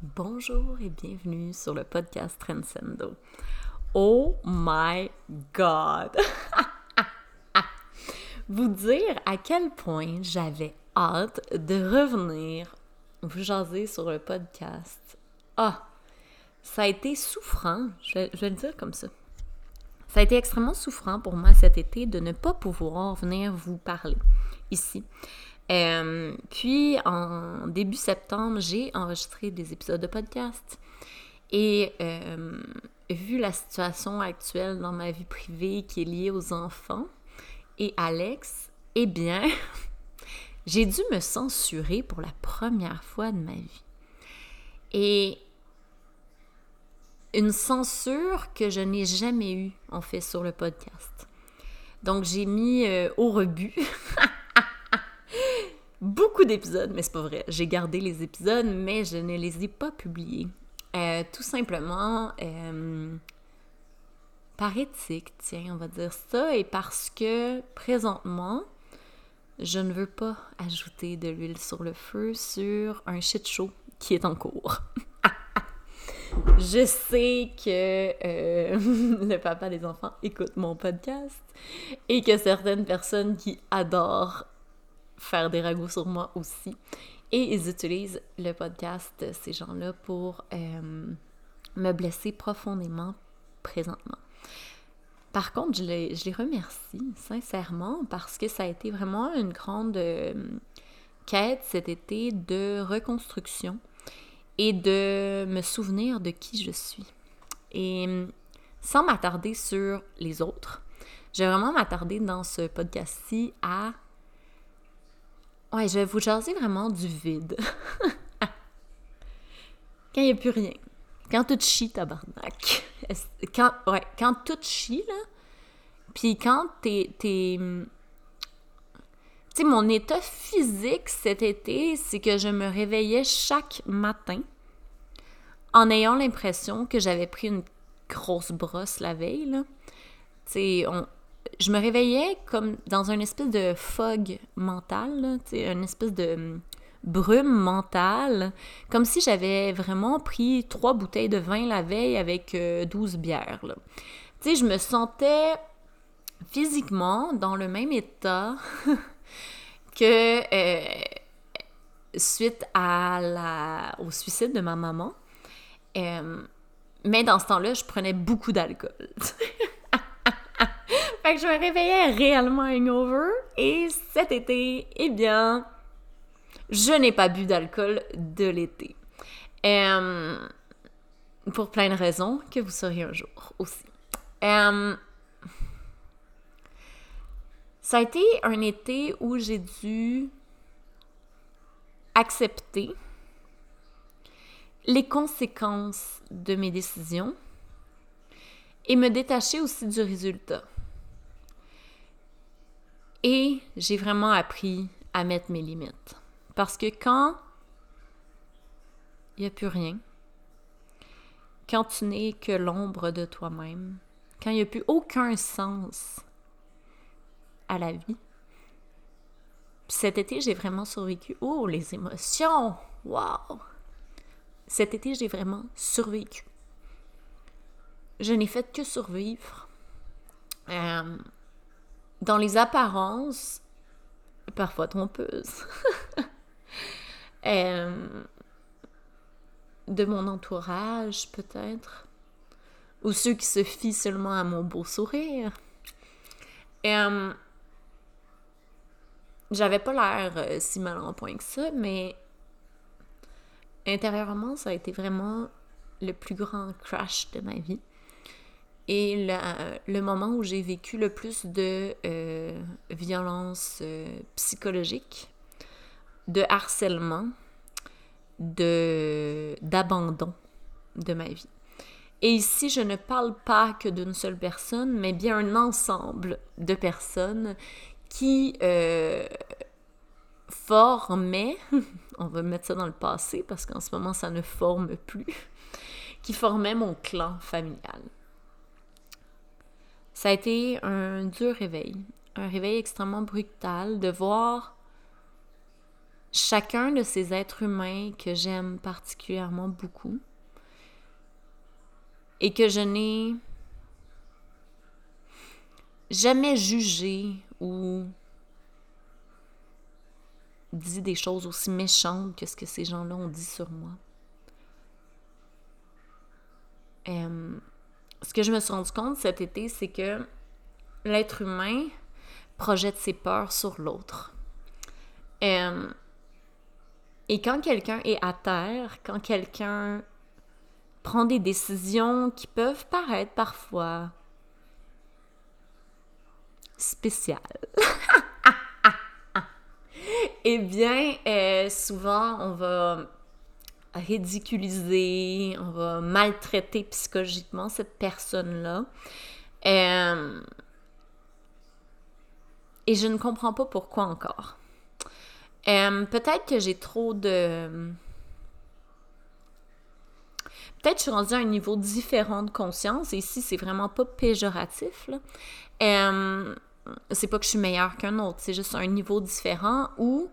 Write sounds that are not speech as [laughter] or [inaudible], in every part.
Bonjour et bienvenue sur le podcast Transcendo. Oh my God! [laughs] vous dire à quel point j'avais hâte de revenir vous jaser sur le podcast. Ah! Ça a été souffrant, je vais, le dire comme ça. Ça a été extrêmement souffrant pour moi cet été de ne pas pouvoir venir vous parler ici. Euh, puis en début septembre, j'ai enregistré des épisodes de podcast. Et euh, vu la situation actuelle dans ma vie privée qui est liée aux enfants et Alex, eh bien, [laughs] j'ai dû me censurer pour la première fois de ma vie. Et une censure que je n'ai jamais eue, en fait, sur le podcast. Donc, j'ai mis euh, au rebut [laughs] beaucoup d'épisodes, mais c'est pas vrai. J'ai gardé les épisodes, mais je ne les ai pas publiés. Euh, tout simplement euh, par éthique, tiens, on va dire ça, et parce que présentement, je ne veux pas ajouter de l'huile sur le feu sur un shit show qui est en cours. [laughs] je sais que euh, [laughs] le papa des enfants écoute mon podcast et que certaines personnes qui adorent faire des ragots sur moi aussi. Et ils utilisent le podcast, ces gens-là, pour euh, me blesser profondément présentement. Par contre, je les, je les, remercie sincèrement parce que ça a été vraiment une grande euh, quête cet été de reconstruction et de me souvenir de qui je suis. Et sans m'attarder sur les autres, je vais vraiment m'attarder dans ce podcast-ci à Ouais, je vais vous jaser vraiment du vide. [laughs] quand il n'y a plus rien. Quand tout chie, tabarnak. Quand, ouais, quand tout chie, là. Puis quand t'es. Tu sais, mon état physique cet été, c'est que je me réveillais chaque matin en ayant l'impression que j'avais pris une grosse brosse la veille, là. Tu sais, on, je me réveillais comme dans une espèce de fog mental, une espèce de hum, brume mentale, comme si j'avais vraiment pris trois bouteilles de vin la veille avec 12 euh, bières. Tu sais, je me sentais physiquement dans le même état [laughs] que euh, suite au suicide de ma maman. Euh, mais dans ce temps-là, je prenais beaucoup d'alcool. [laughs] que je me réveillais réellement hangover. Et cet été, eh bien, je n'ai pas bu d'alcool de l'été. Pour plein de raisons que vous saurez un jour aussi. Ça a été un été où j'ai dû accepter les conséquences de mes décisions et me détacher aussi du résultat. Et j'ai vraiment appris à mettre mes limites. Parce que quand il n'y a plus rien, quand tu n'es que l'ombre de toi-même, quand il n'y a plus aucun sens à la vie, cet été, j'ai vraiment survécu. Oh, les émotions! Wow! Cet été, j'ai vraiment survécu. Je n'ai fait que survivre. Euh, dans les apparences, parfois trompeuses, [laughs] euh, de mon entourage peut-être, ou ceux qui se fient seulement à mon beau sourire. Euh, j'avais pas l'air euh, si mal en point que ça, mais intérieurement, ça a été vraiment le plus grand crash de ma vie et le moment où j'ai vécu le plus de euh, violence euh, psychologique, de harcèlement, de d'abandon de ma vie. Et ici, je ne parle pas que d'une seule personne, mais bien un ensemble de personnes qui euh, formaient, [laughs] on va mettre ça dans le passé parce qu'en ce moment ça ne forme plus, [laughs] qui formaient mon clan familial. Ça a été un dur réveil, un réveil extrêmement brutal de voir chacun de ces êtres humains que j'aime particulièrement beaucoup et que je n'ai jamais jugé ou dit des choses aussi méchantes que ce que ces gens-là ont dit sur moi. Euh, ce que je me suis rendu compte cet été, c'est que l'être humain projette ses peurs sur l'autre. Euh, et quand quelqu'un est à terre, quand quelqu'un prend des décisions qui peuvent paraître parfois spéciales, [laughs] eh bien, euh, souvent, on va ridiculiser, on va maltraiter psychologiquement cette personne-là. Euh, et je ne comprends pas pourquoi encore. Euh, peut-être que j'ai trop de... Peut-être que je suis rendue à un niveau différent de conscience, et ici, c'est vraiment pas péjoratif. Euh, c'est pas que je suis meilleure qu'un autre, c'est juste un niveau différent où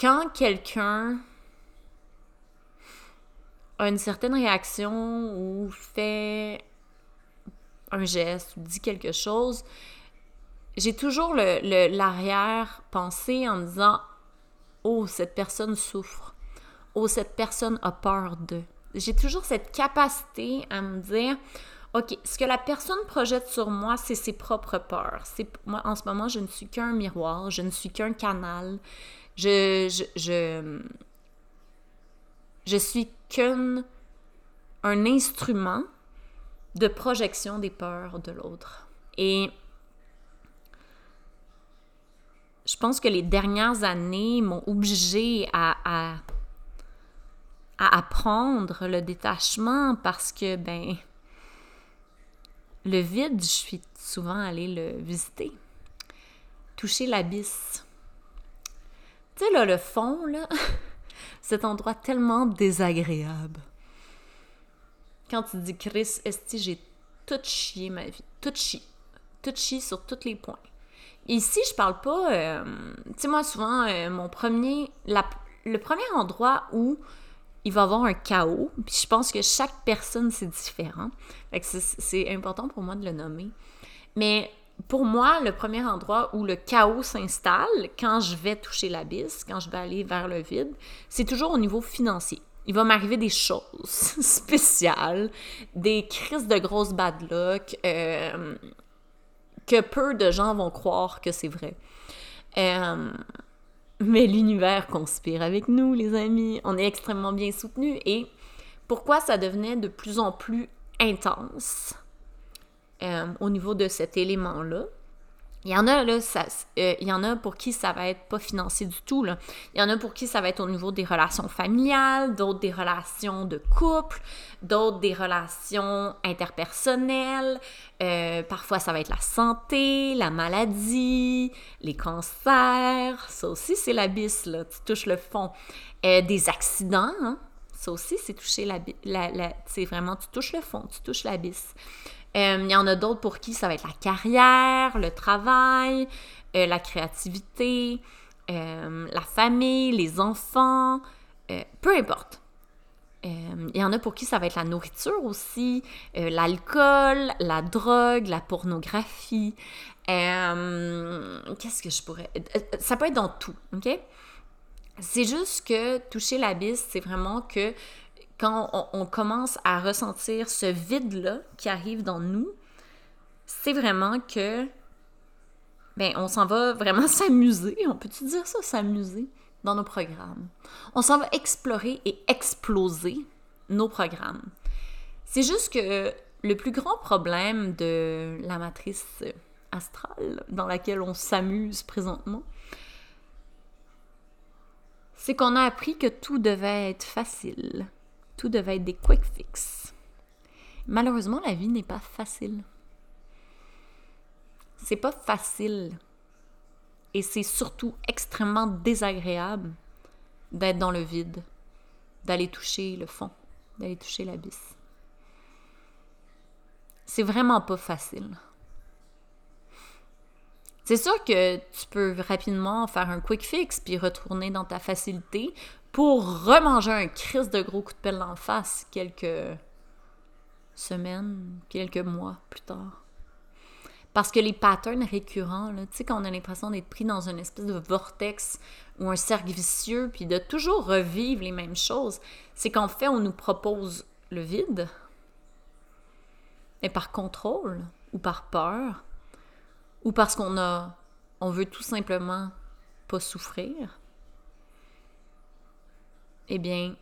quand quelqu'un a une certaine réaction ou fait un geste ou dit quelque chose, j'ai toujours l'arrière-pensée en me disant Oh, cette personne souffre. Oh, cette personne a peur de. J'ai toujours cette capacité à me dire OK, ce que la personne projette sur moi, c'est ses propres peurs. C'est moi en ce moment, je ne suis qu'un miroir, je ne suis qu'un canal. Je je, je, je suis qu'un un instrument de projection des peurs de l'autre. Et je pense que les dernières années m'ont obligée à, à, à, apprendre le détachement parce que, ben, le vide, je suis souvent allée le visiter. Toucher l'abysse. Tu sais, là, le fond, là, [laughs] cet endroit tellement désagréable. Quand tu dis Chris, esti, j'ai tout chié ma vie. Tout chié. Tout chié sur tous les points. Ici, je parle pas. Euh, tu sais, moi, souvent, euh, mon premier. le premier endroit où il va y avoir un chaos, puis je pense que chaque personne, c'est différent. C'est important pour moi de le nommer. Mais pour moi, le premier endroit où le chaos s'installe, quand je vais toucher l'abysse, quand je vais aller vers le vide, c'est toujours au niveau financier. Il va m'arriver des choses [laughs] spéciales, des crises de grosses bad luck, euh, que peu de gens vont croire que c'est vrai. Euh, mais l'univers conspire avec nous, les amis. On est extrêmement bien soutenus. Et pourquoi ça devenait de plus en plus intense? Euh, au niveau de cet élément-là? Il y en a, là, euh, il y en a pour qui ça va être pas financier du tout. Là. Il y en a pour qui ça va être au niveau des relations familiales, d'autres des relations de couple, d'autres des relations interpersonnelles. Euh, parfois, ça va être la santé, la maladie, les cancers. Ça aussi, c'est l'abysse, là. Tu touches le fond. Des accidents, hein. Ça aussi, c'est toucher la, la, la c'est vraiment, tu touches le fond, tu touches l'abysse. Euh, il y en a d'autres pour qui ça va être la carrière, le travail, euh, la créativité, euh, la famille, les enfants, peu importe. Il y en a pour qui ça va être la nourriture aussi, l'alcool, la drogue, la pornographie. Qu'est-ce que je pourrais... Ça peut être dans tout, OK? C'est juste que toucher l'abysse, c'est vraiment que quand on, commence à ressentir ce vide-là qui arrive dans nous, c'est vraiment que, ben, on s'en va vraiment [laughs] s'amuser, on peut-tu dire ça, s'amuser dans nos programmes. On s'en va explorer et exploser nos programmes. C'est juste que le plus grand problème de la matrice astrale dans laquelle on s'amuse présentement, c'est qu'on a appris que tout devait être facile, tout devait être des quick fix. Malheureusement, la vie n'est pas facile. C'est pas facile. Et c'est surtout extrêmement désagréable d'être dans le vide, d'aller toucher le fond, d'aller toucher l'abysse. C'est vraiment pas facile. C'est sûr que tu peux rapidement faire un quick fix puis retourner dans ta facilité pour remanger un crise de gros coup de pelle en face quelques semaines, quelques mois plus tard. Parce que les patterns récurrents, tu sais, quand on a l'impression d'être pris dans une espèce de vortex ou un cercle vicieux, puis de toujours revivre les mêmes choses, c'est qu'en fait, on nous propose le vide, mais par contrôle ou par peur, ou parce qu'on a, on veut tout simplement pas souffrir, eh bien,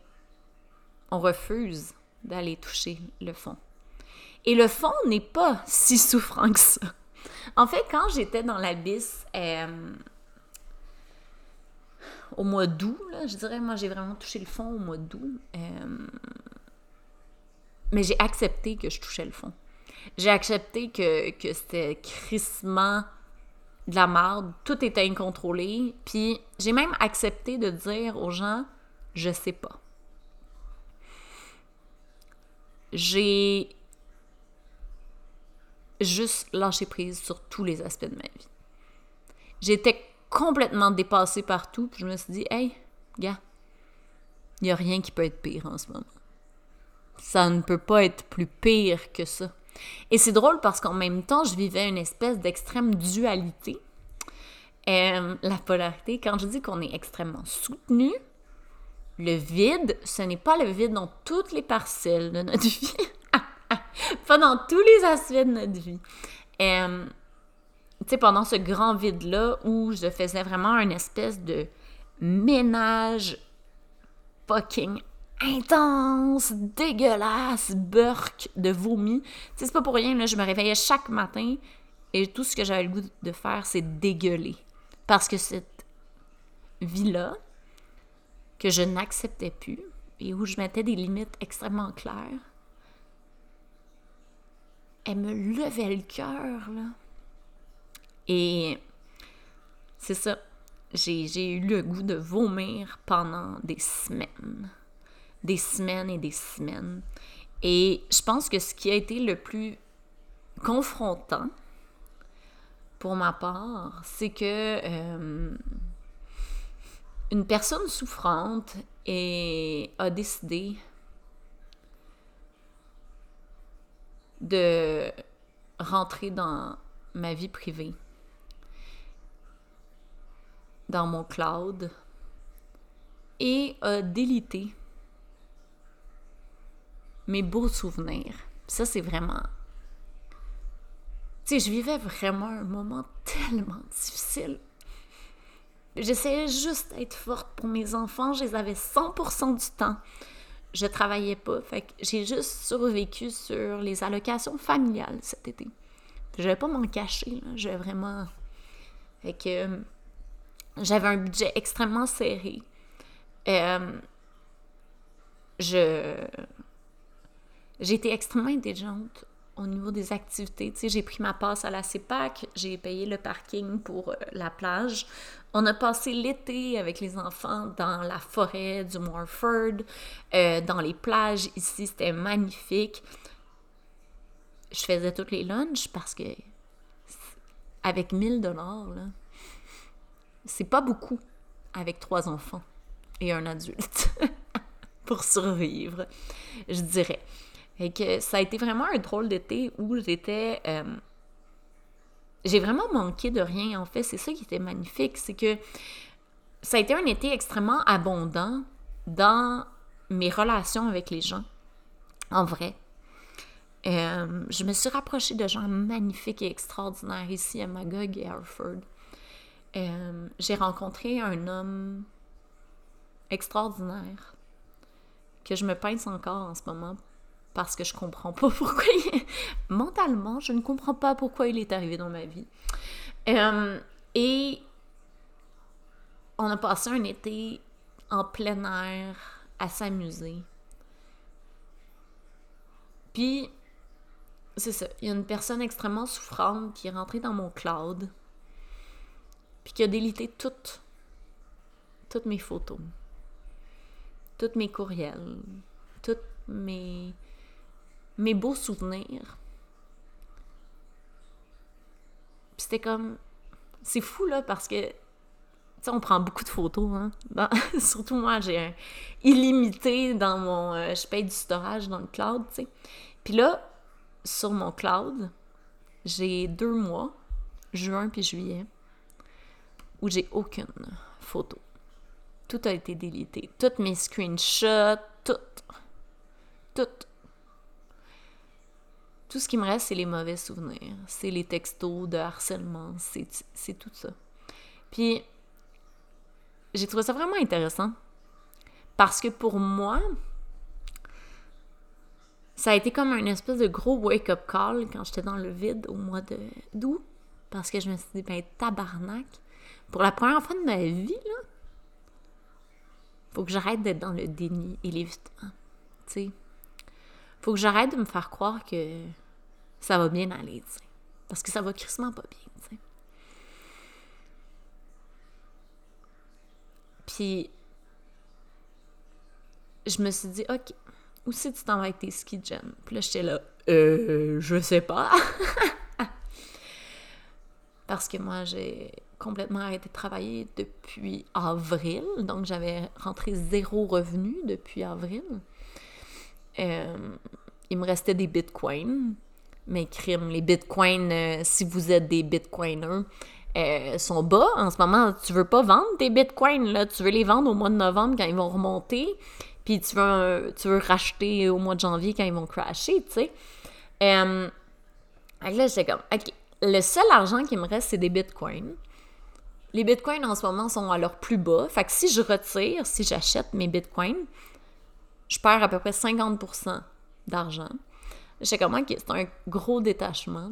on refuse d'aller toucher le fond. Et le fond n'est pas si souffrant que ça. En fait, quand j'étais dans l'abysse euh, au mois d'août, je dirais, moi, j'ai vraiment touché le fond au mois d'août. Euh, mais j'ai accepté que je touchais le fond. J'ai accepté que, que c'était crissement de la merde, tout était incontrôlé. Puis j'ai même accepté de dire aux gens, je sais pas. J'ai juste lâché prise sur tous les aspects de ma vie. J'étais complètement dépassée partout, puis je me suis dit, hey, gars, il n'y a rien qui peut être pire en ce moment. Ça ne peut pas être plus pire que ça. Et c'est drôle parce qu'en même temps, je vivais une espèce d'extrême dualité. Euh, la polarité, quand je dis qu'on est extrêmement soutenu, le vide, ce n'est pas le vide dans toutes les parcelles de notre [laughs] vie. pas dans tous les aspects de notre vie. Euh, tu sais, pendant ce grand vide-là où je faisais vraiment une espèce de ménage fucking intense, dégueulasse, burk de vomi. Tu sais, c'est pas pour rien, là, je me réveillais chaque matin et tout ce que j'avais le goût de faire, c'est dégueuler. Parce que cette vie-là, que je n'acceptais plus et où je mettais des limites extrêmement claires, elle me levait le cœur. Et c'est ça. J'ai eu le goût de vomir pendant des semaines. Des semaines et des semaines. Et je pense que ce qui a été le plus confrontant pour ma part, c'est que euh, une personne souffrante et a décidé de rentrer dans ma vie privée, dans mon cloud, et a délité mes beaux souvenirs. Ça, c'est vraiment... Tu sais, je vivais vraiment un moment tellement difficile. J'essayais juste d'être forte pour mes enfants. Je les avais 100% du temps je travaillais pas. Fait que j'ai juste survécu sur les allocations familiales cet été. Je vais pas m'en cacher. Je vraiment. Fait que euh, j'avais un budget extrêmement serré. Euh, je. J'ai été extrêmement intelligente au niveau des activités. Tu sais, j'ai pris ma passe à la CEPAC, j'ai payé le parking pour euh, la plage. On a passé l'été avec les enfants dans la forêt du Morford, euh, dans les plages ici, c'était magnifique. Je faisais toutes les lunchs parce que avec 1000 dollars, c'est pas beaucoup avec trois enfants et un adulte [laughs] pour survivre, je dirais. Et que ça a été vraiment un drôle d'été où j'étais. Euh, j'ai vraiment manqué de rien, en fait. C'est ça qui était magnifique. C'est que ça a été un été extrêmement abondant dans mes relations avec les gens. En vrai. Euh, je me suis rapprochée de gens magnifiques et extraordinaires ici à Magog et Harford. Euh, j'ai rencontré un homme extraordinaire que je me pince encore en ce moment parce que je comprends pas [laughs] pourquoi il... mentalement je ne comprends pas pourquoi il est arrivé dans ma vie. Euh, et on a passé un été en plein air à s'amuser. Puis c'est ça il y a une personne extrêmement souffrante qui est rentrée dans mon cloud puis qui a délité toutes toutes mes photos toutes mes courriels toutes mes mes beaux souvenirs. c'était comme, c'est fou, là, parce que, tu sais, on prend beaucoup de photos, hein. [laughs] surtout moi, j'ai un illimité dans mon... Euh, je paye du storage dans le cloud, tu sais. Puis là, sur mon cloud, j'ai deux mois, juin puis juillet, où j'ai aucune photo. Tout a été délité. Toutes mes screenshots, tout. Tout. Tout ce qui me reste, c'est les mauvais souvenirs. C'est les textos de harcèlement. C'est tout ça. Puis, j'ai trouvé ça vraiment intéressant. Parce que pour moi, ça a été comme un espèce de gros wake-up call quand j'étais dans le vide au mois d'août. Parce que je me suis dit, ben, tabarnak. Pour la première fois de ma vie, là, faut que j'arrête d'être dans le déni et l'évitement. Tu sais. Faut que j'arrête de me faire croire que ça va bien aller, tu sais. Parce que ça va crissement pas bien, tu sais. Puis, je me suis dit, OK, où que tu t'en vas avec tes skis, Jen? Puis là, j'étais là, euh, je sais pas. [laughs] Parce que moi, j'ai complètement arrêté de travailler depuis avril. Donc, j'avais rentré zéro revenu depuis avril. Euh, il me restait des bitcoins. Mais crime, les bitcoins, euh, si vous êtes des bitcoiners, euh, sont bas en ce moment. Tu veux pas vendre tes bitcoins, là. Tu veux les vendre au mois de novembre quand ils vont remonter. Puis tu veux, tu veux racheter au mois de janvier quand ils vont crasher, tu sais. Euh, là, j'étais comme, OK, le seul argent qui me reste, c'est des bitcoins. Les bitcoins en ce moment sont à leur plus bas. Fait que si je retire, si j'achète mes bitcoins, je perds à peu près 50% d'argent. J'ai comme, OK, c'est un gros détachement.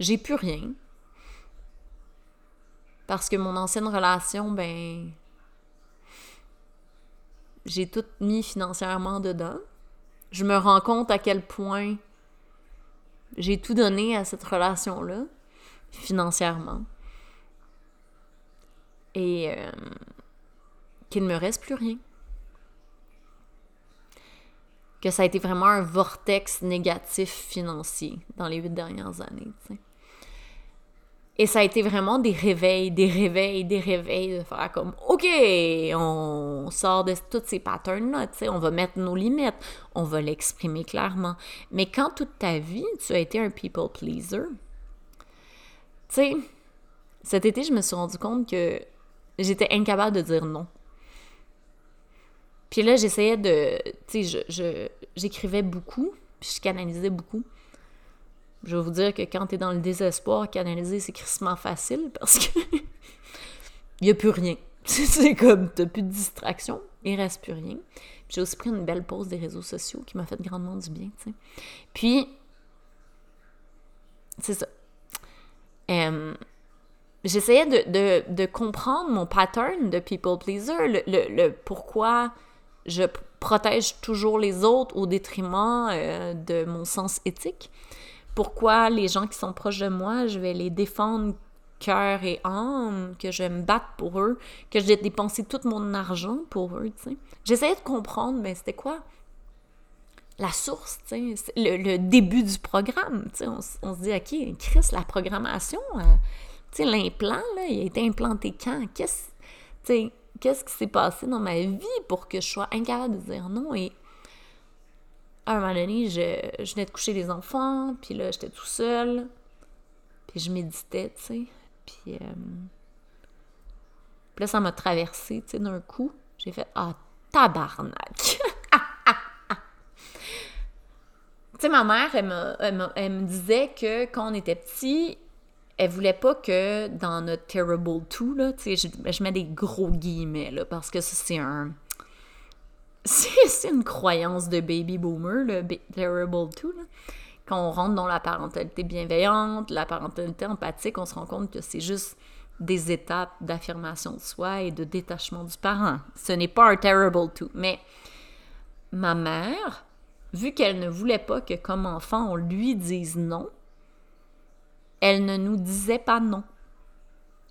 J'ai plus rien. Parce que mon ancienne relation, ben, j'ai tout mis financièrement dedans. Je me rends compte à quel point j'ai tout donné à cette relation-là, financièrement. Et euh, qu'il ne me reste plus rien. Que ça a été vraiment un vortex négatif financier dans les huit dernières années. Et ça a été vraiment des réveils, des réveils, des réveils, de faire comme, OK, on sort de tous ces patterns-là, on va mettre nos limites, on va l'exprimer clairement. Mais quand toute ta vie, tu as été un people pleaser, tu sais, cet été, je me suis rendu compte que j'étais incapable de dire non. Puis là, j'essayais de, tu sais, j'écrivais beaucoup, puis je canalisais beaucoup. Je vais vous dire que quand tu es dans le désespoir, canaliser, c'est crissement facile parce que [laughs] il n'y a plus rien. [laughs] c'est comme, tu plus de distraction, il reste plus rien. J'ai aussi pris une belle pause des réseaux sociaux qui m'a fait grandement du bien, tu sais. Puis, c'est ça. J'essayais de, de, comprendre mon pattern de people pleaser, le, le, pourquoi je protège toujours les autres au détriment euh, de mon sens éthique pourquoi les gens qui sont proches de moi, je vais les défendre cœur et âme, que je me battre pour eux, que je vais dépenser tout mon argent pour eux, tu sais. J'essayais de comprendre, mais c'était quoi? La source, tu sais, le, début du programme, tu sais. On, se dit, OK, Chris, la programmation, euh, tu sais, l'implant, il a été implanté quand? Qu'est-ce, qu'est-ce qui s'est passé dans ma vie pour que je sois incapable de dire non? Et à un moment donné, je, je venais de coucher les enfants, puis là, j'étais tout seul, puis je méditais, tu sais, puis, euh, là, ça m'a traversé, tu sais, d'un coup. J'ai fait « Ah, tabarnak! [laughs] » Tu sais, ma mère, elle me, elle, me, disait que quand on était petit, elle voulait pas que dans notre Terrible 2, là, tu sais, je, je, mets des gros guillemets, là, parce que c'est un [laughs] c'est une croyance de baby boomer, le terrible two. Quand on rentre dans la parentalité bienveillante, la parentalité empathique, on se rend compte que c'est juste des étapes d'affirmation de soi et de détachement du parent. Ce n'est pas un terrible two. Mais ma mère, vu qu'elle ne voulait pas que comme enfant on lui dise non, elle ne nous disait pas non.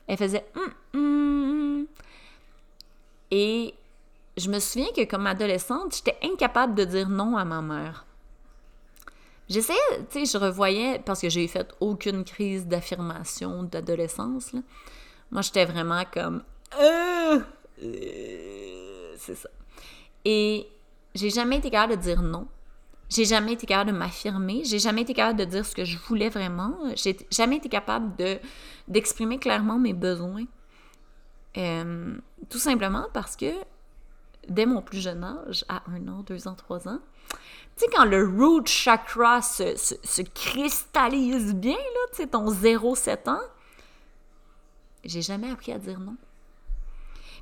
Elle faisait hum, hum. et je me souviens que comme adolescente, j'étais incapable de dire non à ma mère. J'essayais, tu sais, je revoyais, parce que j'ai fait aucune crise d'affirmation d'adolescence. Moi, j'étais vraiment comme... Euh, euh, c'est ça. Et j'ai jamais été capable de dire non. J'ai jamais été capable de m'affirmer. J'ai jamais été capable de dire ce que je voulais vraiment. J'ai jamais été capable de d'exprimer clairement mes besoins. Euh, tout simplement parce que dès mon plus jeune âge, à un an, deux ans, trois ans, tu sais, quand le root chakra se, se, cristallise bien, là, tu sais, ton 0-7 ans, j'ai jamais appris à dire non.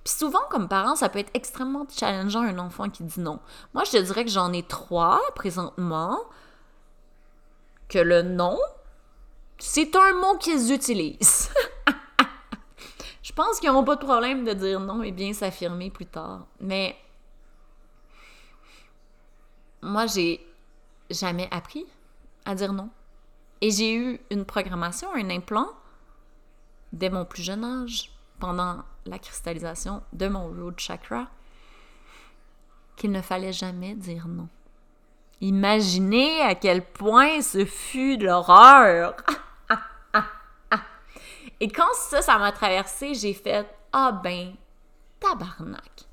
Puis souvent, comme parent, ça peut être extrêmement challengeant un enfant qui dit non. Moi, je te dirais que j'en ai trois présentement, que le non, c'est un mot qu'ils utilisent. [laughs] je pense qu'ils n'ont pas de problème de dire non et bien s'affirmer plus tard. Mais moi, j'ai jamais appris à dire non. Et j'ai eu une programmation, un implant, dès mon plus jeune âge, pendant la cristallisation de mon root chakra, qu'il ne fallait jamais dire non. Imaginez à quel point ce fut de l'horreur. [laughs] Et quand ça, ça m'a traversé, j'ai fait Ah ben, tabarnak.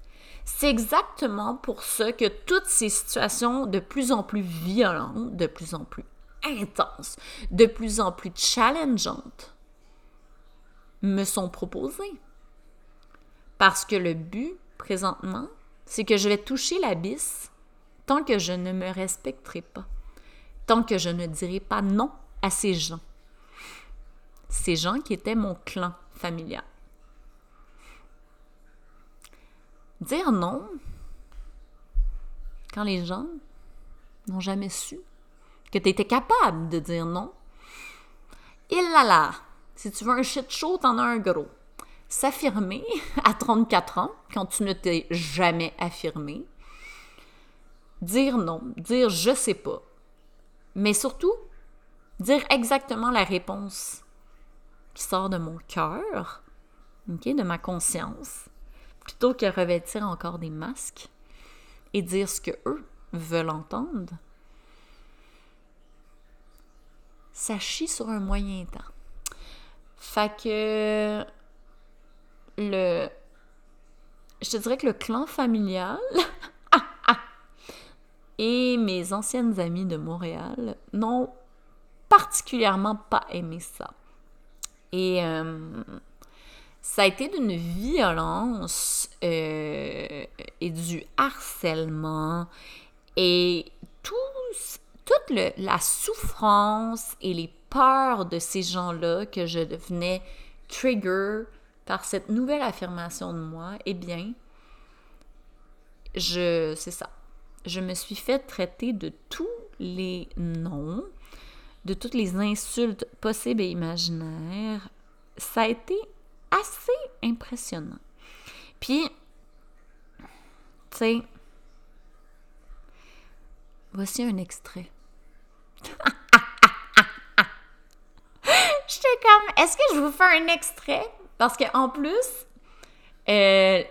C'est exactement pour ça que toutes ces situations de plus en plus violentes, de plus en plus intenses, de plus en plus challengeantes me sont proposées. Parce que le but, présentement, c'est que je vais toucher l'abysse tant que je ne me respecterai pas, tant que je ne dirai pas non à ces gens. Ces gens qui étaient mon clan familial. Dire non quand les gens n'ont jamais su que tu étais capable de dire non. Il là là, si tu veux un shit chaud, t'en as un gros. S'affirmer [laughs] à 34 ans, quand tu ne t'es jamais affirmé. Dire non, dire je sais pas. Mais surtout, dire exactement la réponse qui sort de mon cœur, de ma conscience, plutôt que revêtir encore des masques et dire ce que eux veulent entendre, ça chie sur un moyen temps. Fait que le je te dirais que le clan familial [laughs] et mes anciennes amies de Montréal n'ont particulièrement pas aimé ça. Et euh, ça a été d'une violence euh, et du harcèlement et tout, toute la souffrance et les peurs de ces gens-là que je devenais trigger par cette nouvelle affirmation de moi, eh bien, je, c'est ça. Je me suis fait traiter de tous les noms, de toutes les insultes possibles et imaginaires. Ça a été assez impressionnant. Puis, tu sais, voici un extrait. [laughs] J'étais comme, est-ce que je vous fais un extrait? Parce qu'en plus, euh,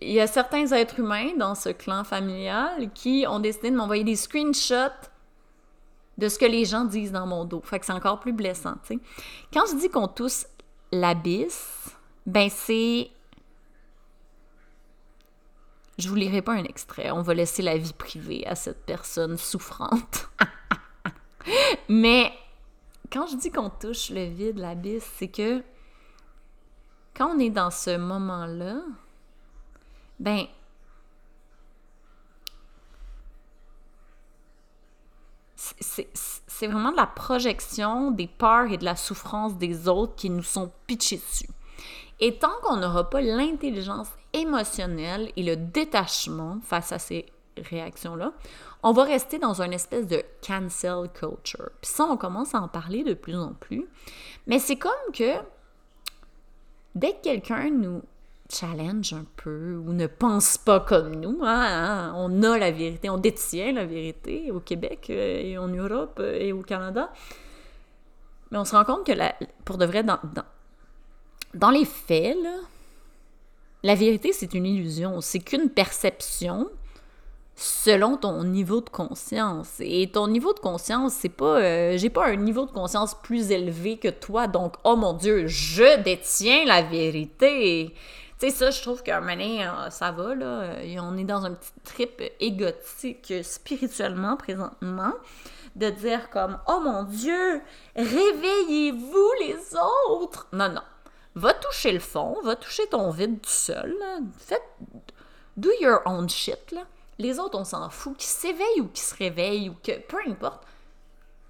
il y a certains êtres humains dans ce clan familial qui ont décidé de m'envoyer des screenshots de ce que les gens disent dans mon dos. Fait que c'est encore plus blessant, tu sais. Quand je dis qu'on tousse l'abysse, ben c'est. Je vous lirai pas un extrait, on va laisser la vie privée à cette personne souffrante. [laughs] Mais quand je dis qu'on touche le vide, l'abysse, c'est que quand on est dans ce moment-là, ben c'est vraiment de la projection des peurs et de la souffrance des autres qui nous sont pitchés dessus. Et tant qu'on n'aura pas l'intelligence émotionnelle et le détachement face à ces réactions-là, on va rester dans une espèce de cancel culture. Puis ça, on commence à en parler de plus en plus. Mais c'est comme que dès que quelqu'un nous challenge un peu ou ne pense pas comme nous. Hein, hein, on a la vérité, on détient la vérité au Québec euh, et en Europe euh, et au Canada. Mais on se rend compte que pour de vrai, dans, dans, les faits, la vérité, c'est une illusion. C'est qu'une perception selon ton niveau de conscience. Et ton niveau de conscience, c'est pas. Euh, j'ai pas un niveau de conscience plus élevé que toi, donc, oh mon Dieu, je détiens la vérité. Tu sais, ça, je trouve qu'un moment euh, ça va, là. On est dans un petit trip égotique spirituellement présentement. De dire comme, oh mon Dieu, réveillez-vous les autres. Non, non. Va toucher le fond, va toucher ton vide tout seul. Faites. Do your own shit, là. Les autres, on s'en fout, qu'ils s'éveillent ou qu'ils se réveillent ou que. Peu importe.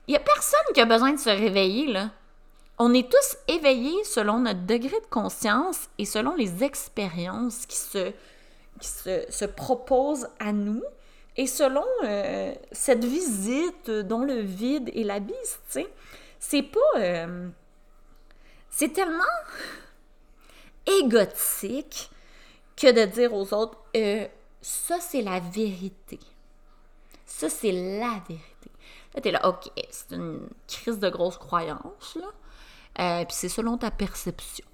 Il n'y a personne qui a besoin de se réveiller, là. On est tous éveillés selon notre degré de conscience et selon les expériences qui se, qui se, proposent à nous et selon euh, cette visite dans le vide et l'abysse, tu sais. C'est pas. Euh, c'est tellement [laughs] égotique que de dire aux autres euh, ça, c'est la vérité. Ça, c'est la vérité. Là, t'es là, OK, c'est une crise de grosse croyance, là. Euh, puis c'est selon ta perception.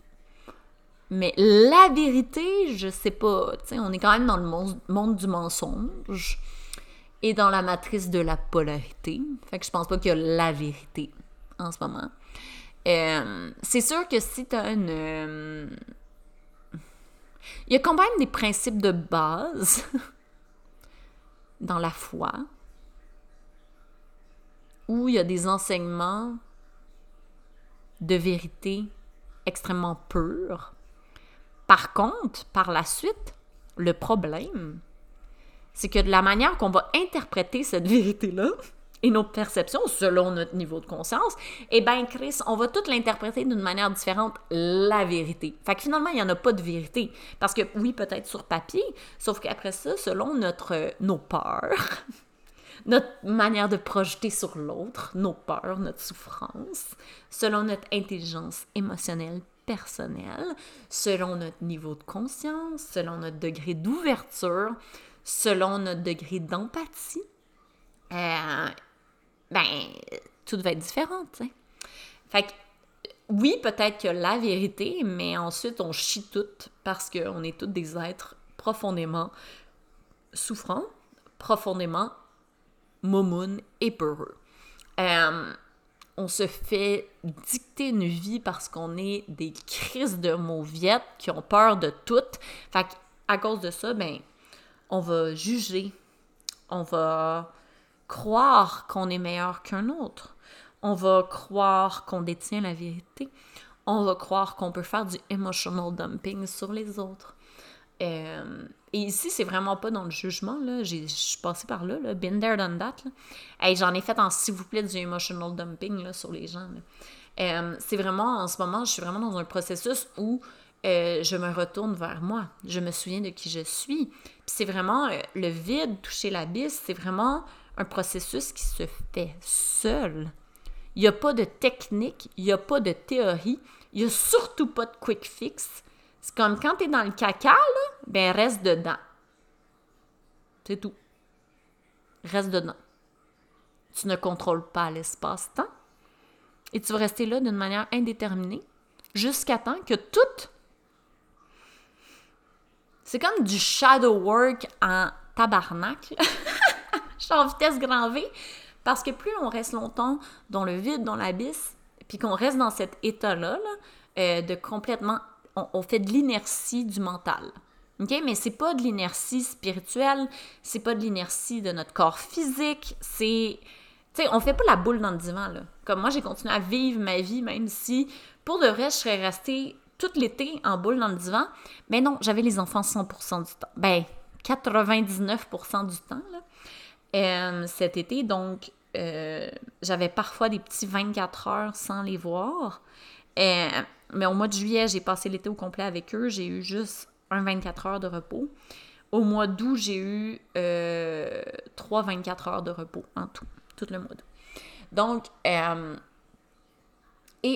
Mais la vérité, je sais pas. Tu on est quand même dans le monde du mensonge et dans la matrice de la polarité. Fait que je pense pas qu'il y a la vérité en ce moment. Euh, c'est sûr que si tu as une. Euh, il y a quand même des principes de base [laughs] dans la foi où il y a des enseignements de vérité extrêmement purs. Par contre, par la suite, le problème, c'est que de la manière qu'on va interpréter cette [laughs] vérité-là, et nos perceptions selon notre niveau de conscience, eh bien, Chris, on va toutes l'interpréter d'une manière différente, la vérité. Fait que finalement, il n'y en a pas de vérité. Parce que oui, peut-être sur papier, sauf qu'après ça, selon notre, nos peurs, [laughs] notre manière de projeter sur l'autre, nos peurs, notre souffrance, selon notre intelligence émotionnelle personnelle, selon notre niveau de conscience, selon notre degré d'ouverture, selon notre degré d'empathie, euh, ben, tout va être différent, tu sais. Fait que, oui, peut-être que la vérité, mais ensuite, on chie tout parce qu'on est tous des êtres profondément souffrants, profondément momoun et peureux. Euh, on se fait dicter une vie parce qu'on est des crises de mauviettes qui ont peur de tout. Fait à cause de ça, ben, on va juger, on va croire qu'on est meilleur qu'un autre. On va croire qu'on détient la vérité. On va croire qu'on peut faire du emotional dumping sur les autres. Euh, et ici, c'est vraiment pas dans le jugement. Je suis passée par là, là. Been there, done that. J'en ai fait en s'il vous plaît du emotional dumping sur les gens. Euh, c'est vraiment, en ce moment, je suis vraiment dans un processus où euh, je me retourne vers moi. Je me souviens de qui je suis. c'est vraiment le vide, toucher l'abysse, c'est vraiment un processus qui se fait seul. Il n'y a pas de technique, il n'y a pas de théorie, il n'y a surtout pas de quick fix. C'est comme quand tu es dans le caca, là, ben reste dedans. C'est tout. Reste dedans. Tu ne contrôles pas l'espace-temps. Et tu vas rester là d'une manière indéterminée jusqu'à temps que tout. C'est comme du shadow work en tabarnak. [laughs] je suis en vitesse grand V. Parce que plus on reste longtemps dans le vide, dans l'abysse, puis qu'on reste dans cet état-là, euh, de complètement. On, fait de l'inertie du mental. OK? Mais c'est pas de l'inertie spirituelle, c'est pas de l'inertie de notre corps physique, c'est. Tu sais, on fait pas la boule dans le divan, là. Comme moi, j'ai continué à vivre ma vie, même si, pour de vrai, je serais restée tout l'été en boule dans le divan. Mais non, j'avais les enfants 100% du temps. Ben, 99% du temps, là. Euh, cet été. Donc, euh, j'avais parfois des petits 24 heures sans les voir. Euh, mais au mois de juillet, j'ai passé l'été au complet avec eux. J'ai eu juste un 24 heures de repos. Au mois d'août, j'ai eu trois 24 heures de repos en tout, tout le mois d'août. Donc, et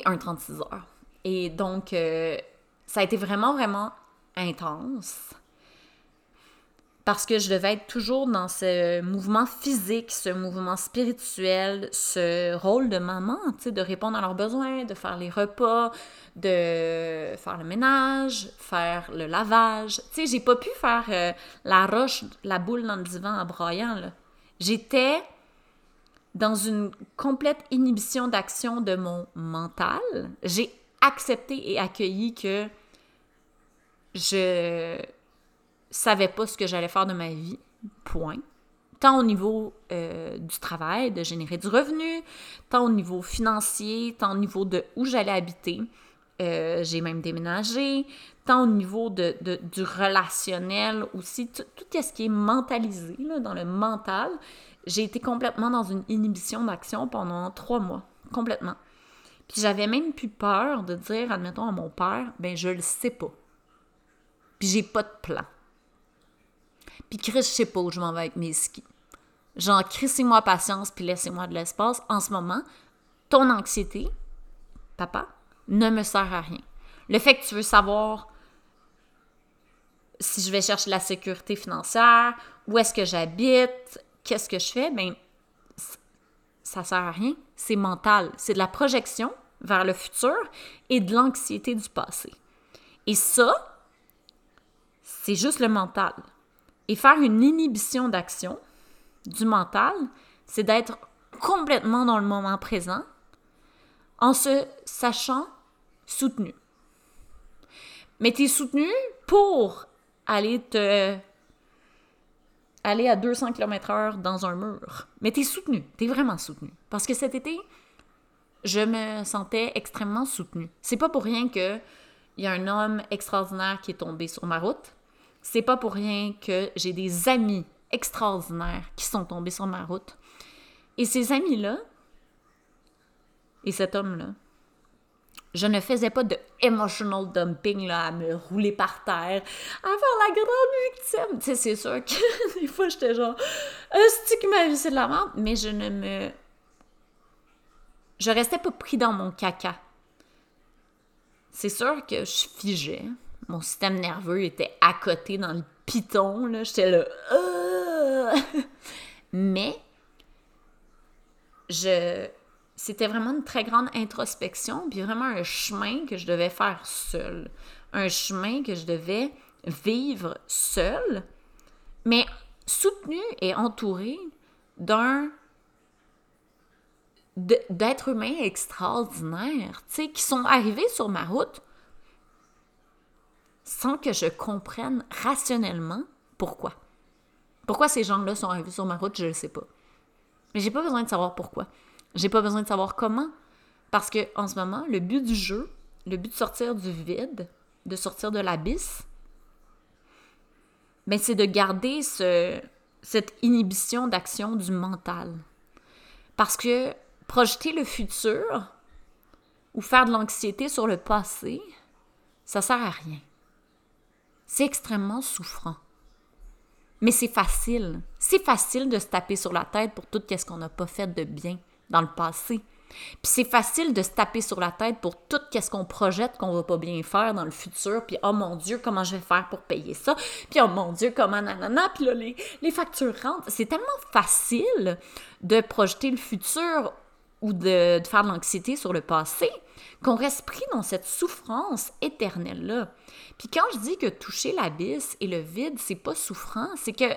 un 36 heures. Et donc, ça a été vraiment, vraiment intense. Parce que je devais être toujours dans ce mouvement physique, ce mouvement spirituel, ce rôle de maman, de répondre à leurs besoins, de faire les repas, de faire le ménage, faire le lavage. Tu sais, j'ai pas pu faire euh, la roche, la boule dans le divan en broyant. J'étais dans une complète inhibition d'action de mon mental. J'ai accepté et accueilli que je savais pas ce que j'allais faire de ma vie, point. Tant au niveau euh, du travail, de générer du revenu, tant au niveau financier, tant au niveau de où j'allais habiter. Euh, j'ai même déménagé, tant au niveau de, du relationnel aussi, tout, ce qui est mentalisé, dans le mental. J'ai été complètement dans une inhibition d'action pendant trois mois, complètement. Puis j'avais même plus peur de dire, admettons, à mon père, ben je le sais pas. Puis j'ai pas de plan. Puis Chris, je sais pas où je m'en vais avec mes skis. Genre, crissez-moi patience, puis laissez-moi de l'espace. En ce moment, ton anxiété, papa, ne me sert à rien. Le fait que tu veux savoir si je vais chercher la sécurité financière, où est-ce que j'habite, qu'est-ce que je fais, ben ça sert à rien. C'est mental. C'est de la projection vers le futur et de l'anxiété du passé. Et ça, c'est juste le mental. Et faire une inhibition d'action du mental, c'est d'être complètement dans le moment présent en se sachant soutenu. Mais tu es soutenu pour aller te aller à 200 km/h dans un mur. Mais tu es soutenu, tu es vraiment soutenu. Parce que cet été, je me sentais extrêmement soutenu. C'est pas pour rien que il y a un homme extraordinaire qui est tombé sur ma route. C'est pas pour rien que j'ai des amis extraordinaires qui sont tombés sur ma route. Et ces amis-là, et cet homme-là, je ne faisais pas de emotional dumping là, à me rouler par terre, à faire la grande victime. Tu sais, c'est sûr que [laughs] des fois, j'étais genre, est-ce que ma vie, c'est de la? Mais je ne me. Je restais pas pris dans mon caca. C'est sûr que je figeais. Mon système nerveux était à côté dans le piton, là. J'étais là. [laughs] Mais je c'était vraiment une très grande introspection, puis vraiment un chemin que je devais faire seul. Un chemin que je devais vivre seul, mais soutenu et entouré d'un d'êtres humains extraordinaires, tu qui sont arrivés sur ma route sans que je comprenne rationnellement pourquoi. Pourquoi ces gens-là sont arrivés sur ma route, je ne sais pas. Mais j'ai pas besoin de savoir pourquoi. J'ai pas besoin de savoir comment. Parce que en ce moment, le but du jeu, le but de sortir du vide, de sortir de l'abysse, ben c'est de garder ce, cette inhibition d'action du mental. Parce que projeter le futur ou faire de l'anxiété sur le passé, ça sert à rien. C'est extrêmement souffrant. Mais c'est facile. C'est facile de se taper sur la tête pour tout ce qu'on n'a pas fait de bien dans le passé. Puis c'est facile de se taper sur la tête pour tout ce qu'on projette qu'on va pas bien faire dans le futur. Puis oh mon Dieu, comment je vais faire pour payer ça? Puis oh mon Dieu, comment nanana? Puis là, les, les factures rentrent. C'est tellement facile de projeter le futur ou de, de faire de l'anxiété sur le passé qu'on reste pris dans cette souffrance éternelle-là. Puis quand je dis que toucher l'abysse et le vide, c'est pas souffrant, c'est que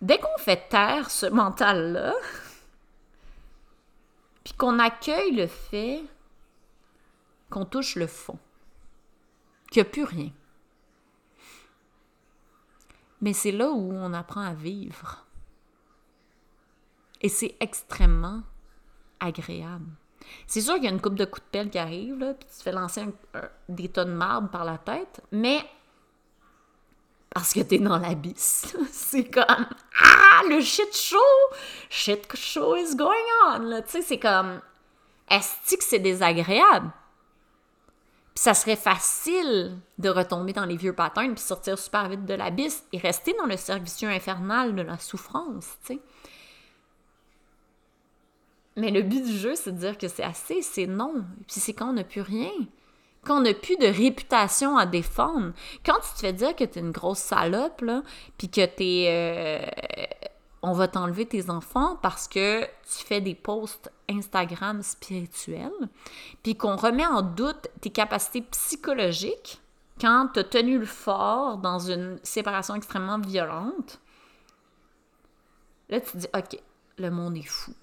dès qu'on fait taire ce mental-là, [laughs] puis qu'on accueille le fait qu'on touche le fond, qu'il n'y a plus rien. Mais c'est là où on apprend à vivre. Et c'est extrêmement agréable. C'est sûr qu'il y a une coupe de coups de pelle qui arrive, puis tu te fais lancer des tonnes de marbre par la tête, mais parce que t'es dans l'abysse. [laughs] c'est comme Ah, le shit show! Shit show is going on! Tu sais, c'est comme Est-ce que c'est désagréable? Puis ça serait facile de retomber dans les vieux patterns puis sortir super vite de l'abysse et rester dans le servicieux infernal de la souffrance, tu sais. Mais le but du jeu, c'est de dire que c'est assez, c'est non. Puis c'est quand on n'a plus rien. qu'on n'a plus de réputation à défendre. Quand tu te fais dire que t'es une grosse salope, là, puis que t'es... Euh, on va t'enlever tes enfants parce que tu fais des posts Instagram spirituels, puis qu'on remet en doute tes capacités psychologiques quand tu as tenu le fort dans une séparation extrêmement violente. Là, tu te dis, OK, le monde est fou.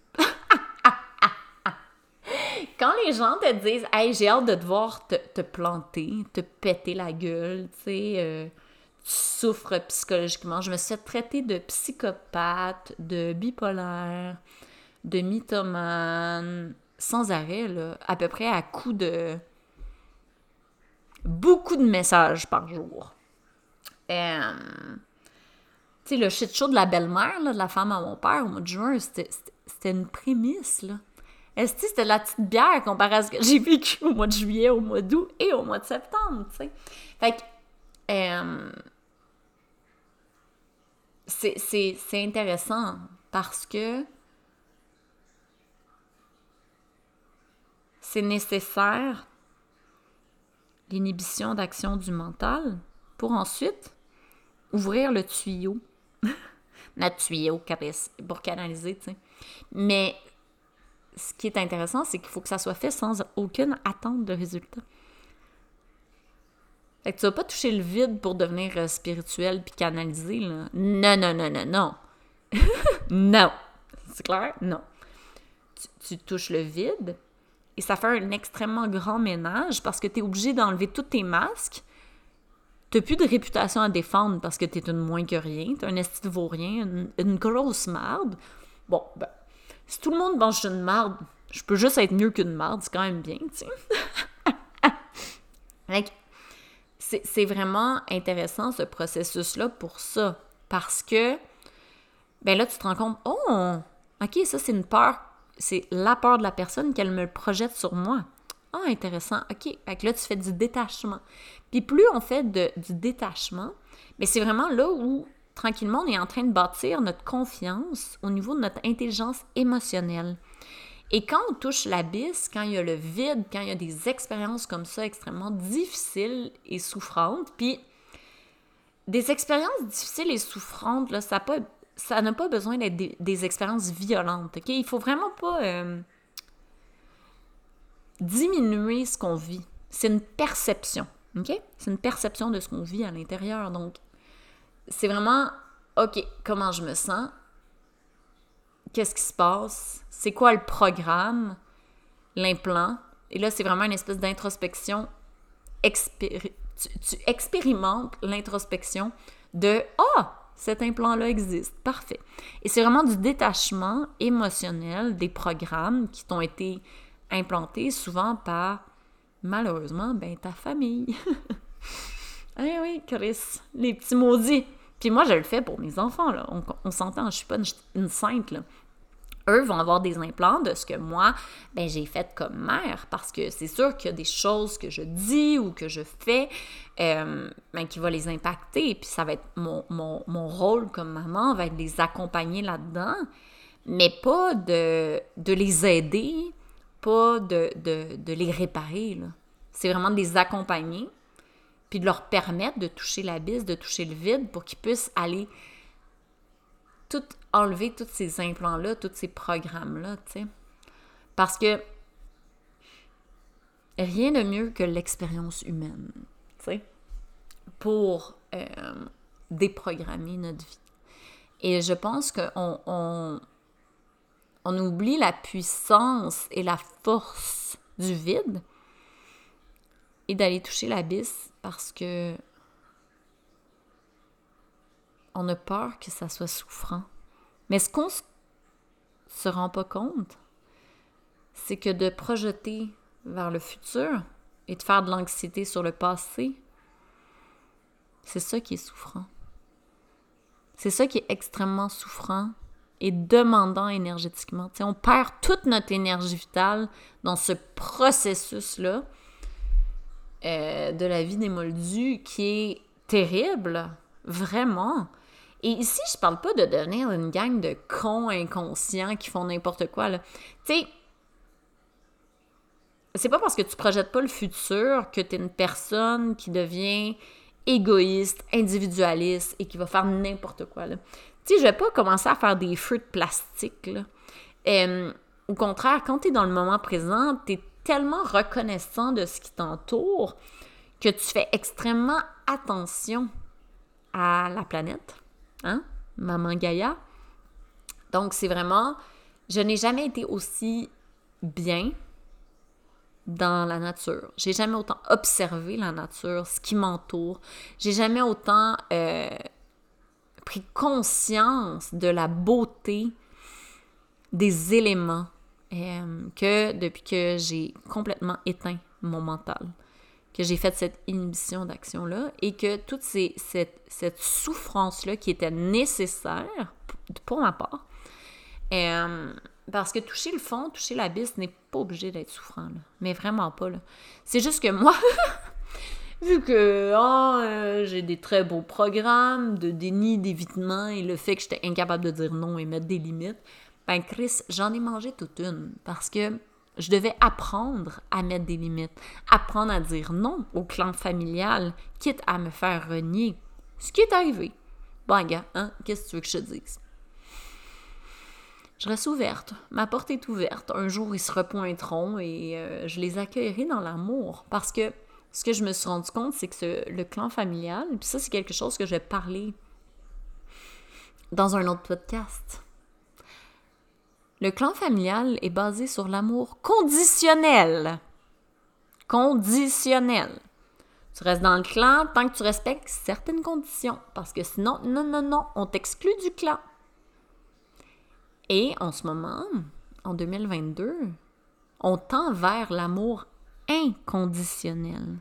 Quand les gens te disent, hey, j'ai hâte de te voir te, planter, te péter la gueule, tu sais. Euh, souffre psychologiquement. Je me suis traitée de psychopathe, de bipolaire, de mythomane, sans arrêt, là, à peu près à coup de beaucoup de messages par jour. Euh, tu sais, le shit show de la belle-mère, de la femme à mon père au mois de juin, c'était une prémisse, là. Est-ce que c'était la petite bière comparé à ce que j'ai vécu au mois de juillet, au mois d'août et au mois de septembre, tu sais? Fait que, euh, c'est intéressant parce que c'est nécessaire l'inhibition d'action du mental pour ensuite ouvrir le tuyau. [laughs] Notre tuyau pour canaliser, tu sais. Mais ce qui est intéressant, c'est qu'il faut que ça soit fait sans aucune attente de résultat. Fait que tu vas pas toucher le vide pour devenir euh, spirituel puis canalisé, là. Non, non, non, non, non. [laughs] non. C'est clair? Non. Tu, touches le vide et ça fait un extrêmement grand ménage parce que tu es obligé d'enlever tous tes masques. T'as plus de réputation à défendre parce que tu es une moins que rien. T'es un esti de vaurien, une, une grosse marde. Bon, ben, si tout le monde mange une marde, je peux juste être mieux qu'une marde, c'est quand même bien, tu sais. [laughs] c'est vraiment intéressant ce processus-là pour ça. Parce que, ben là, tu te rends compte, oh, ok, ça c'est une peur, c'est la peur de la personne qu'elle me projette sur moi. Ah, intéressant, ok. Fait que là, tu fais du détachement. Puis plus on fait de, du détachement, mais c'est vraiment là où, tranquillement, on est en train de bâtir notre confiance au niveau de notre intelligence émotionnelle. Et quand on touche l'abysse, quand il y a le vide, quand il y a des expériences comme ça extrêmement difficiles et souffrantes, puis des expériences difficiles et souffrantes, là, ça n'a pas, pas besoin d'être des, expériences violentes, OK? Il faut vraiment pas euh, diminuer ce qu'on vit. C'est une perception, OK? C'est une perception de ce qu'on vit à l'intérieur. Donc, c'est vraiment, OK, comment je me sens? qu'est-ce qui se passe, c'est quoi le programme, l'implant? Et là, c'est vraiment une espèce d'introspection. tu, expérimentes l'introspection de Ah, cet implant-là existe. Parfait. Et c'est vraiment du détachement émotionnel des programmes qui t'ont été implantés souvent par, malheureusement, ben ta famille. [laughs] eh oui, Chris, les petits maudits. Puis moi, je le fais pour mes enfants, là. On, s'entend, je suis pas une, sainte, là. Eux vont avoir des implants de ce que moi, ben, j'ai fait comme mère, parce que c'est sûr qu'il y a des choses que je dis ou que je fais euh, ben, qui vont les impacter. Puis ça va être mon, mon, rôle comme maman, va être de les accompagner là-dedans, mais pas de, de les aider, pas de, de, de les réparer. C'est vraiment de les accompagner puis de leur permettre de toucher l'abysse, de toucher le vide pour qu'ils puissent aller tout enlever tous ces implants-là, tous ces programmes-là, tu sais. Parce que rien de mieux que l'expérience humaine, tu sais, pour euh, déprogrammer notre vie. Et je pense qu'on on, on oublie la puissance et la force du vide et d'aller toucher l'abysse parce que on a peur que ça soit souffrant. Mais ce qu'on se rend pas compte, c'est que de projeter vers le futur et de faire de l'anxiété sur le passé, c'est ça qui est souffrant. C'est ça qui est extrêmement souffrant et demandant énergétiquement. on perd toute notre énergie vitale dans ce processus-là euh, de la vie des moldus qui est terrible, vraiment. Et ici, je parle pas de devenir une gang de cons inconscients qui font n'importe quoi. Tu sais, c'est pas parce que tu projettes pas le futur que tu es une personne qui devient égoïste, individualiste et qui va faire n'importe quoi. Tu sais, je vais pas commencer à faire des feux de plastique. Là. Euh, au contraire, quand tu es dans le moment présent, tu es tellement reconnaissant de ce qui t'entoure que tu fais extrêmement attention à la planète, hein, Maman Gaïa. Donc, c'est vraiment, je n'ai jamais été aussi bien dans la nature. J'ai jamais autant observé la nature, ce qui m'entoure. J'ai jamais autant euh, pris conscience de la beauté des éléments que depuis que j'ai complètement éteint mon mental, que j'ai fait cette inhibition d'action-là et que toute cette, souffrance-là qui était nécessaire pour ma part, parce que toucher le fond, toucher l'abysse n'est pas obligé d'être souffrant, mais vraiment pas. C'est juste que moi, [laughs] vu que oh, euh, j'ai des très beaux programmes de déni, d'évitement et le fait que j'étais incapable de dire non et mettre des limites, ben Chris, j'en ai mangé toute une parce que je devais apprendre à mettre des limites, apprendre à dire non au clan familial, quitte à me faire renier. Ce qui est arrivé. Bon, gars, hein, qu'est-ce que tu veux que je te dise? je reste ouverte. Ma porte est ouverte. Un jour, ils se repointeront et euh, je les accueillerai dans l'amour. Parce que ce que je me suis rendu compte, c'est que le clan familial, puis ça, c'est quelque chose que je vais parler dans un autre podcast. Le clan familial est basé sur l'amour conditionnel. Conditionnel. Tu restes dans le clan tant que tu respectes certaines conditions. Parce que sinon, non, non, non, on t'exclut du clan. Et en ce moment, en 2022, on tend vers l'amour inconditionnel.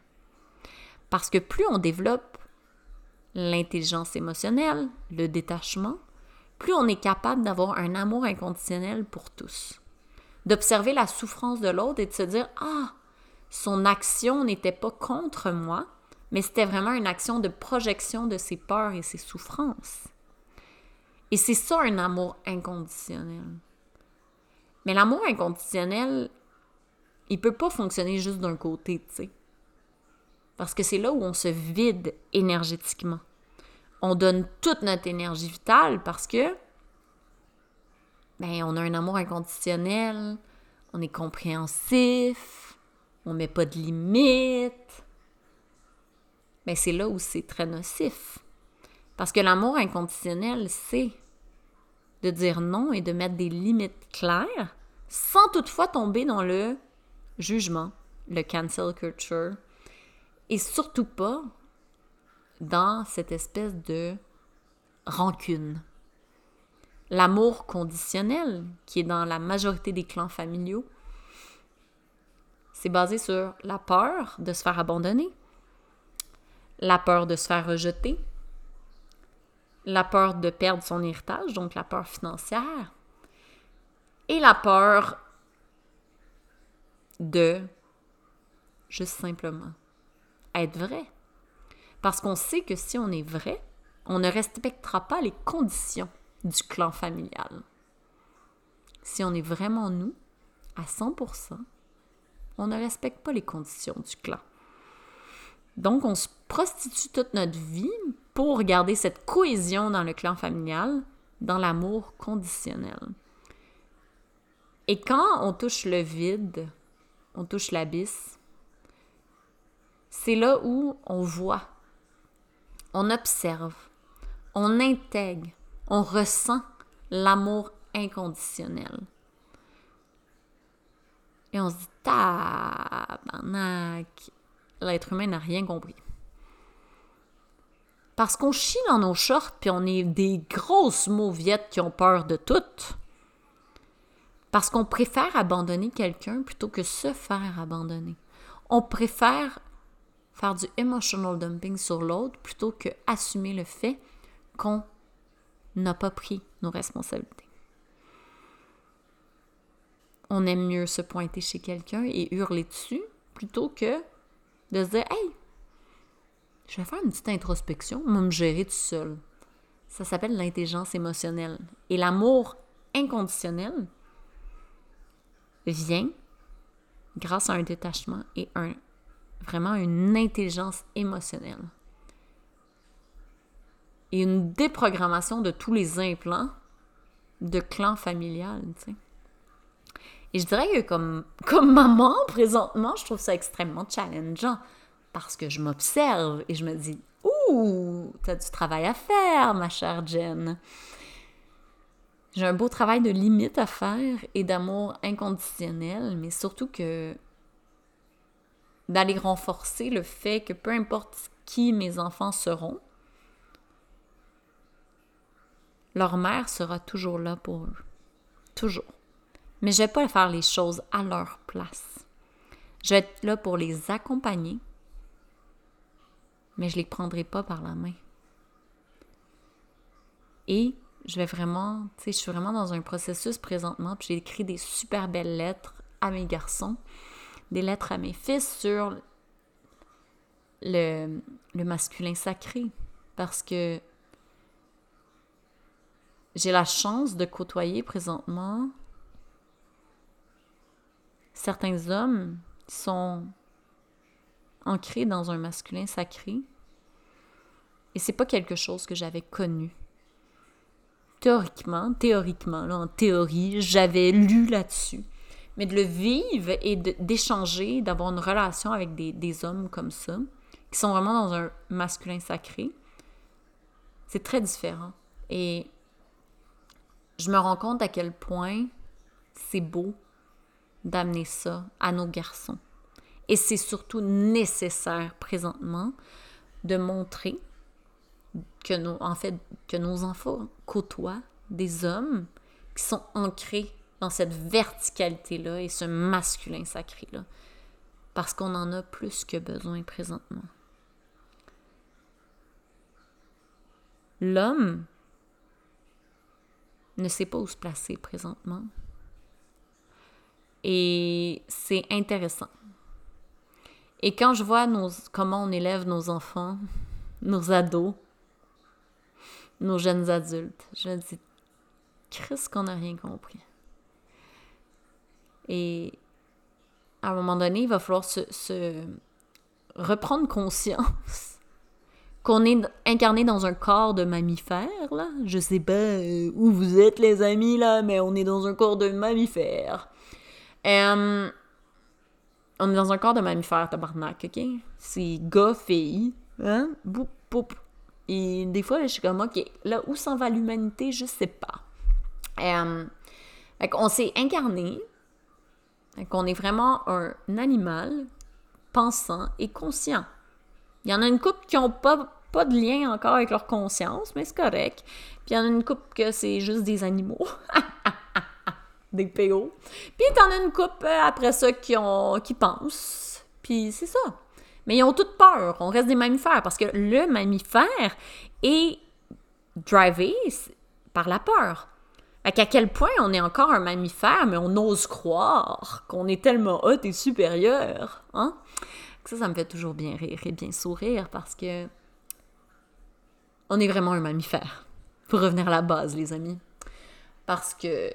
Parce que plus on développe l'intelligence émotionnelle, le détachement, plus on est capable d'avoir un amour inconditionnel pour tous. D'observer la souffrance de l'autre et de se dire Ah, son action n'était pas contre moi, mais c'était vraiment une action de projection de ses peurs et ses souffrances. Et c'est ça un amour inconditionnel. Mais l'amour inconditionnel, il peut pas fonctionner juste d'un côté, tu sais. Parce que c'est là où on se vide énergétiquement. On donne toute notre énergie vitale parce que ben on a un amour inconditionnel, on est compréhensif, on met pas de limites. Mais c'est là où c'est très nocif. Parce que l'amour inconditionnel, c'est de dire non et de mettre des limites claires sans toutefois tomber dans le jugement, le cancel culture, et surtout pas dans cette espèce de rancune. L'amour conditionnel, qui est dans la majorité des clans familiaux, c'est basé sur la peur de se faire abandonner, la peur de se faire rejeter, la peur de perdre son héritage, donc la peur financière, et la peur de juste simplement être vrai. Parce qu'on sait que si on est vrai, on ne respectera pas les conditions du clan familial. Si on est vraiment nous, à 100%, on ne respecte pas les conditions du clan. Donc, on se prostitue toute notre vie pour garder cette cohésion dans le clan familial, dans l'amour conditionnel. Et quand on touche le vide, on touche l'abysse, c'est là où on voit, on observe, on intègre, on ressent l'amour inconditionnel. Et on se dit, tabarnak, l'être humain n'a rien compris. Parce qu'on chie dans nos shorts, puis on est des grosses mauviettes qui ont peur de tout. Parce qu'on préfère abandonner quelqu'un plutôt que se faire abandonner. On préfère faire du emotional dumping sur l'autre plutôt que assumer le fait qu'on n'a pas pris nos responsabilités. On aime mieux se pointer chez quelqu'un et hurler dessus plutôt que de se dire Hey, je vais faire une petite introspection, moi me gérer tout seul. Ça s'appelle l'intelligence émotionnelle. Et l'amour inconditionnel vient grâce à un détachement et un, vraiment une intelligence émotionnelle. Et une déprogrammation de tous les implants de clan familial. Et je dirais que comme, [laughs] comme maman, présentement, je trouve ça extrêmement challengeant parce que je m'observe et je me dis Ouh, t'as du travail à faire, ma chère Jen. J'ai un beau travail de limite à faire et d'amour inconditionnel, mais surtout que d'aller renforcer le fait que peu importe qui mes enfants seront, leur mère sera toujours là pour eux. Toujours. Mais je ne vais pas faire les choses à leur place. Je vais être là pour les accompagner, mais je ne les prendrai pas par la main. Et je vais vraiment, tu sais, je suis vraiment dans un processus présentement, puis j'ai écrit des super belles lettres à mes garçons, des lettres à mes fils sur le, masculin sacré, parce que j'ai la chance de côtoyer présentement certains hommes qui sont ancrés dans un masculin sacré. Et c'est pas quelque chose que j'avais connu. Théoriquement, théoriquement, là, en théorie, j'avais lu là-dessus. Mais de le vivre et d'échanger, d'avoir une relation avec des, hommes comme ça, qui sont vraiment dans un masculin sacré, c'est très différent. Et je me rends compte à quel point c'est beau d'amener ça à nos garçons. Et c'est surtout nécessaire présentement de montrer que nos, en fait, que nos enfants côtoient des hommes qui sont ancrés dans cette verticalité-là et ce masculin sacré-là. Parce qu'on en a plus que besoin présentement. L'homme ne sait pas où se placer présentement. Et c'est intéressant. Et quand je vois comment on élève nos enfants, nos ados, nos jeunes adultes, je dis, Christ qu'on n'a rien compris. Et à un moment donné, il va falloir se, reprendre conscience [laughs] qu'on est incarné dans un corps de mammifère, là. Je sais pas euh, où vous êtes, les amis, là, mais on est dans un corps de mammifère. On est dans un corps de mammifère, tabarnak, OK? C'est gars, fille, hein? Boop. Et des fois, je suis comme, OK, là, où s'en va l'humanité? Je sais pas. Euh, on s'est incarné. Qu'on est vraiment un animal pensant et conscient. Il y en a une couple qui n'ont pas pas de lien encore avec leur conscience, mais c'est correct. Puis il y en a une couple que c'est juste des animaux. [laughs] des PO. Puis t'en as une couple euh, après ça qui, ont, qui pensent. Puis c'est ça. Mais ils ont toutes peur. On reste des mammifères parce que le mammifère est drivé par la peur. À quel point on est encore un mammifère, mais on ose croire qu'on est tellement haut et supérieur. Hein? Ça, ça me fait toujours bien rire et bien sourire parce que on est vraiment un mammifère. Pour revenir à la base, les amis. Parce que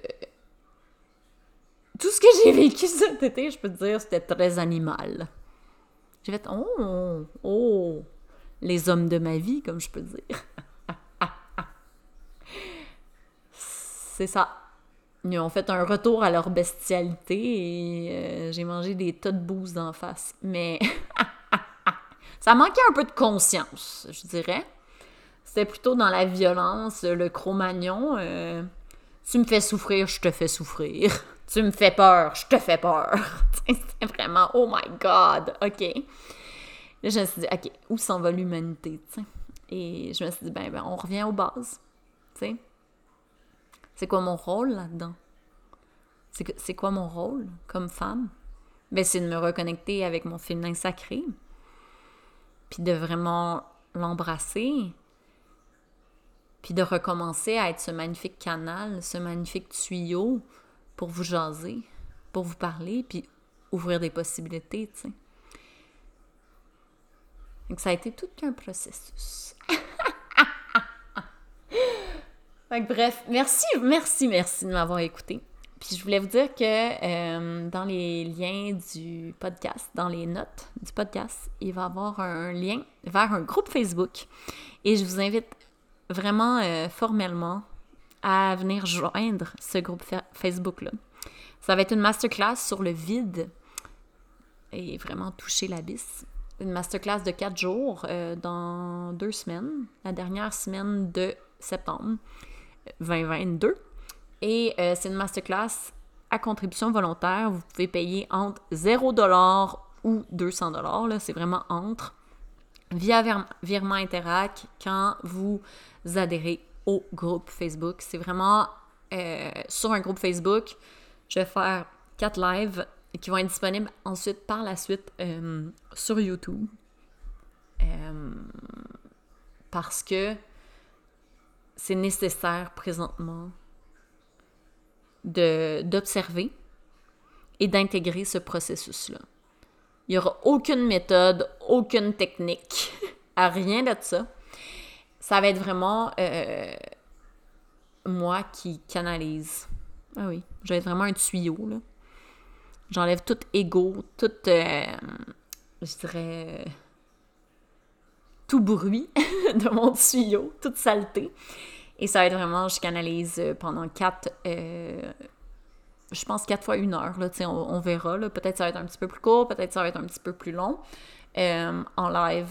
tout ce que j'ai vécu cet été, je peux te dire, c'était très animal. J'ai fait Oh, oh, les hommes de ma vie, comme je peux dire. C'est ça. Ils ont fait un retour à leur bestialité et euh, j'ai mangé des tas de bouse d'en face. Mais [laughs] ça manquait un peu de conscience, je dirais. C'était plutôt dans la violence, le cro-magnon. Euh, tu me fais souffrir, je te fais souffrir. [laughs] Tu me fais peur, je te fais peur. [laughs] C'était vraiment, oh my God, OK. Là, je me suis dit, OK, où s'en va l'humanité, Et je me suis dit, ben, ben on revient aux bases, tu C'est quoi mon rôle là-dedans? C'est quoi mon rôle comme femme? Ben, c'est de me reconnecter avec mon féminin sacré, puis de vraiment l'embrasser, puis de recommencer à être ce magnifique canal, ce magnifique tuyau pour vous jaser, pour vous parler, puis ouvrir des possibilités, tu. Donc ça a été tout un processus. [laughs] bref, merci, merci, merci de m'avoir écouté. Puis je voulais vous dire que euh, dans les liens du podcast, dans les notes du podcast, il va y avoir un lien vers un groupe Facebook. Et je vous invite vraiment euh, formellement à venir joindre ce groupe Facebook-là. Ça va être une masterclass sur le vide et vraiment toucher l'abysse. Une masterclass de quatre jours euh, dans deux semaines, la dernière semaine de septembre 2022. Et euh, c'est une masterclass à contribution volontaire. Vous pouvez payer entre 0$ ou 200$. C'est vraiment entre. Via virement Interac quand vous adhérez au groupe Facebook. C'est vraiment euh, sur un groupe Facebook. Je vais faire quatre lives qui vont être disponibles ensuite par la suite euh, sur YouTube. parce que c'est nécessaire présentement d'observer et d'intégrer ce processus-là. Il n'y aura aucune méthode, aucune technique, [laughs] à rien de ça. Ça va être vraiment euh, moi qui canalise. Ah oui, je vais être vraiment un tuyau, là. J'enlève tout ego, tout, euh, je dirais, tout bruit [laughs] de mon tuyau, toute saleté. Et ça va être vraiment, je canalise euh, pendant quatre, euh, je pense quatre fois une heure, là, on, on verra. Peut-être ça va être un petit peu plus court, peut-être ça va être un petit peu plus long euh, en live.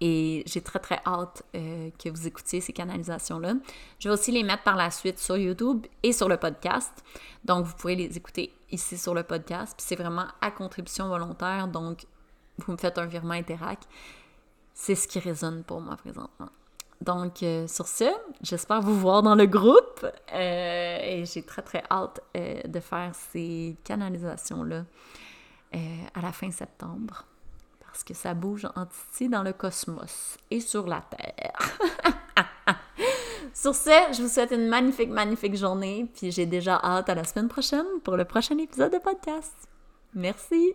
Et j'ai très très hâte que vous écoutiez ces canalisations-là. Je vais aussi les mettre par la suite sur YouTube et sur le podcast. Donc vous pourrez les écouter ici sur le podcast. Puis c'est vraiment à contribution volontaire. Donc vous me faites un virement Interac. C'est ce qui résonne pour moi présentement. Donc, euh, sur ce, j'espère vous voir dans le groupe euh, et j'ai très très hâte euh, de faire ces canalisations-là à la fin septembre parce que ça bouge en titi dans le cosmos et sur la Terre. [laughs] sur ce, je vous souhaite une magnifique, magnifique journée puis j'ai déjà hâte à la semaine prochaine pour le prochain épisode de podcast. Merci!